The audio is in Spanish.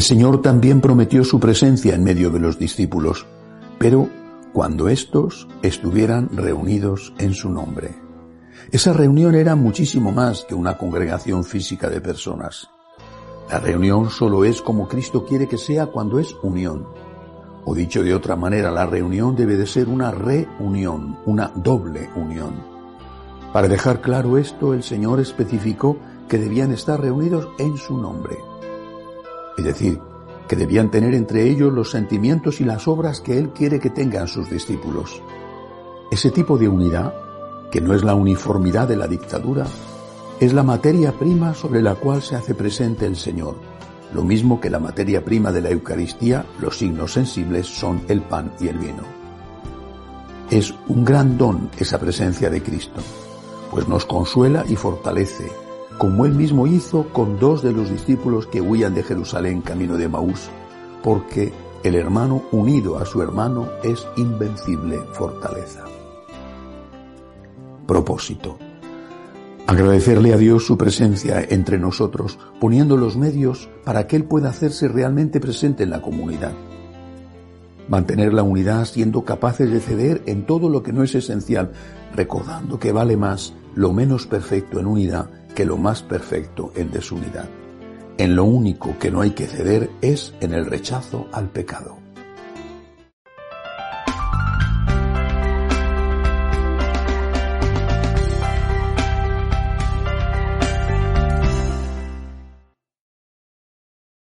Señor también prometió su presencia en medio de los discípulos, pero cuando éstos estuvieran reunidos en su nombre. Esa reunión era muchísimo más que una congregación física de personas. La reunión solo es como Cristo quiere que sea cuando es unión. O dicho de otra manera, la reunión debe de ser una reunión, una doble unión. Para dejar claro esto, el Señor especificó que debían estar reunidos en su nombre. Es decir, que debían tener entre ellos los sentimientos y las obras que Él quiere que tengan sus discípulos. Ese tipo de unidad, que no es la uniformidad de la dictadura, es la materia prima sobre la cual se hace presente el Señor, lo mismo que la materia prima de la Eucaristía, los signos sensibles son el pan y el vino. Es un gran don esa presencia de Cristo, pues nos consuela y fortalece, como él mismo hizo con dos de los discípulos que huían de Jerusalén camino de Maús, porque el hermano unido a su hermano es invencible fortaleza. Propósito. Agradecerle a Dios su presencia entre nosotros, poniendo los medios para que Él pueda hacerse realmente presente en la comunidad. Mantener la unidad siendo capaces de ceder en todo lo que no es esencial, recordando que vale más lo menos perfecto en unidad que lo más perfecto en desunidad. En lo único que no hay que ceder es en el rechazo al pecado.